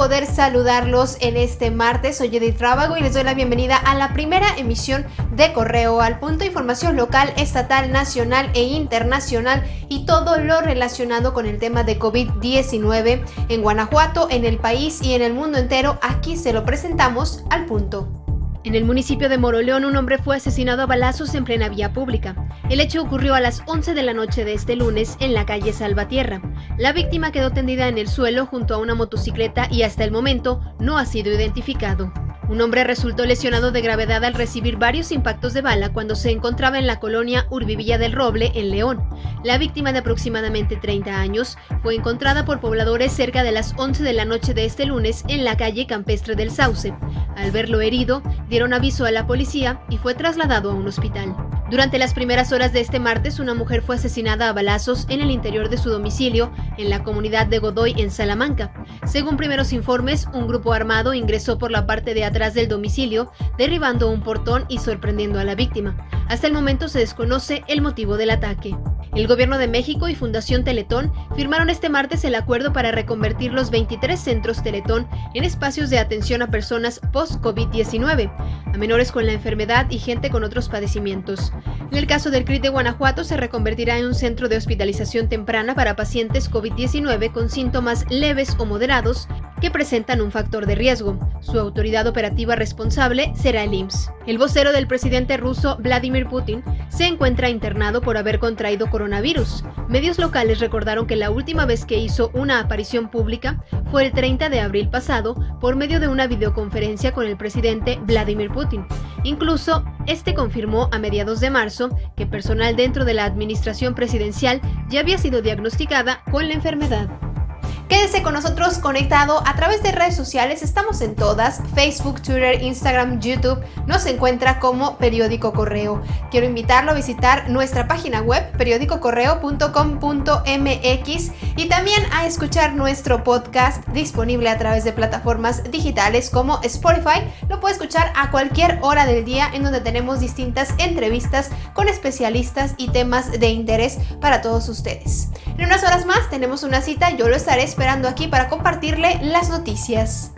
poder saludarlos en este martes. Soy Edith Rábago y les doy la bienvenida a la primera emisión de Correo al Punto, información local, estatal, nacional e internacional y todo lo relacionado con el tema de COVID-19 en Guanajuato, en el país y en el mundo entero. Aquí se lo presentamos al punto. En el municipio de Moroleón, un hombre fue asesinado a balazos en plena vía pública. El hecho ocurrió a las 11 de la noche de este lunes en la calle Salvatierra. La víctima quedó tendida en el suelo junto a una motocicleta y hasta el momento no ha sido identificado. Un hombre resultó lesionado de gravedad al recibir varios impactos de bala cuando se encontraba en la colonia Urbivilla del Roble, en León. La víctima de aproximadamente 30 años fue encontrada por pobladores cerca de las 11 de la noche de este lunes en la calle Campestre del Sauce. Al verlo herido, dieron aviso a la policía y fue trasladado a un hospital. Durante las primeras horas de este martes, una mujer fue asesinada a balazos en el interior de su domicilio en la comunidad de Godoy, en Salamanca. Según primeros informes, un grupo armado ingresó por la parte de atrás del domicilio, derribando un portón y sorprendiendo a la víctima. Hasta el momento se desconoce el motivo del ataque. El Gobierno de México y Fundación Teletón firmaron este martes el acuerdo para reconvertir los 23 centros Teletón en espacios de atención a personas post-COVID-19, a menores con la enfermedad y gente con otros padecimientos. En el caso del CRIT de Guanajuato se reconvertirá en un centro de hospitalización temprana para pacientes COVID-19 con síntomas leves o moderados que presentan un factor de riesgo. Su autoridad operativa responsable será el IMSS. El vocero del presidente ruso Vladimir Putin se encuentra internado por haber contraído coronavirus. Medios locales recordaron que la última vez que hizo una aparición pública fue el 30 de abril pasado por medio de una videoconferencia con el presidente Vladimir Putin. Incluso, este confirmó a mediados de marzo que personal dentro de la administración presidencial ya había sido diagnosticada con la enfermedad. Quédese con nosotros conectado a través de redes sociales, estamos en todas, Facebook, Twitter, Instagram, YouTube, nos encuentra como Periódico Correo. Quiero invitarlo a visitar nuestra página web periódicocorreo.com.mx y también a escuchar nuestro podcast disponible a través de plataformas digitales como Spotify. Lo puede escuchar a cualquier hora del día en donde tenemos distintas entrevistas con especialistas y temas de interés para todos ustedes. En unas horas más tenemos una cita, yo lo estaré esperando aquí para compartirle las noticias.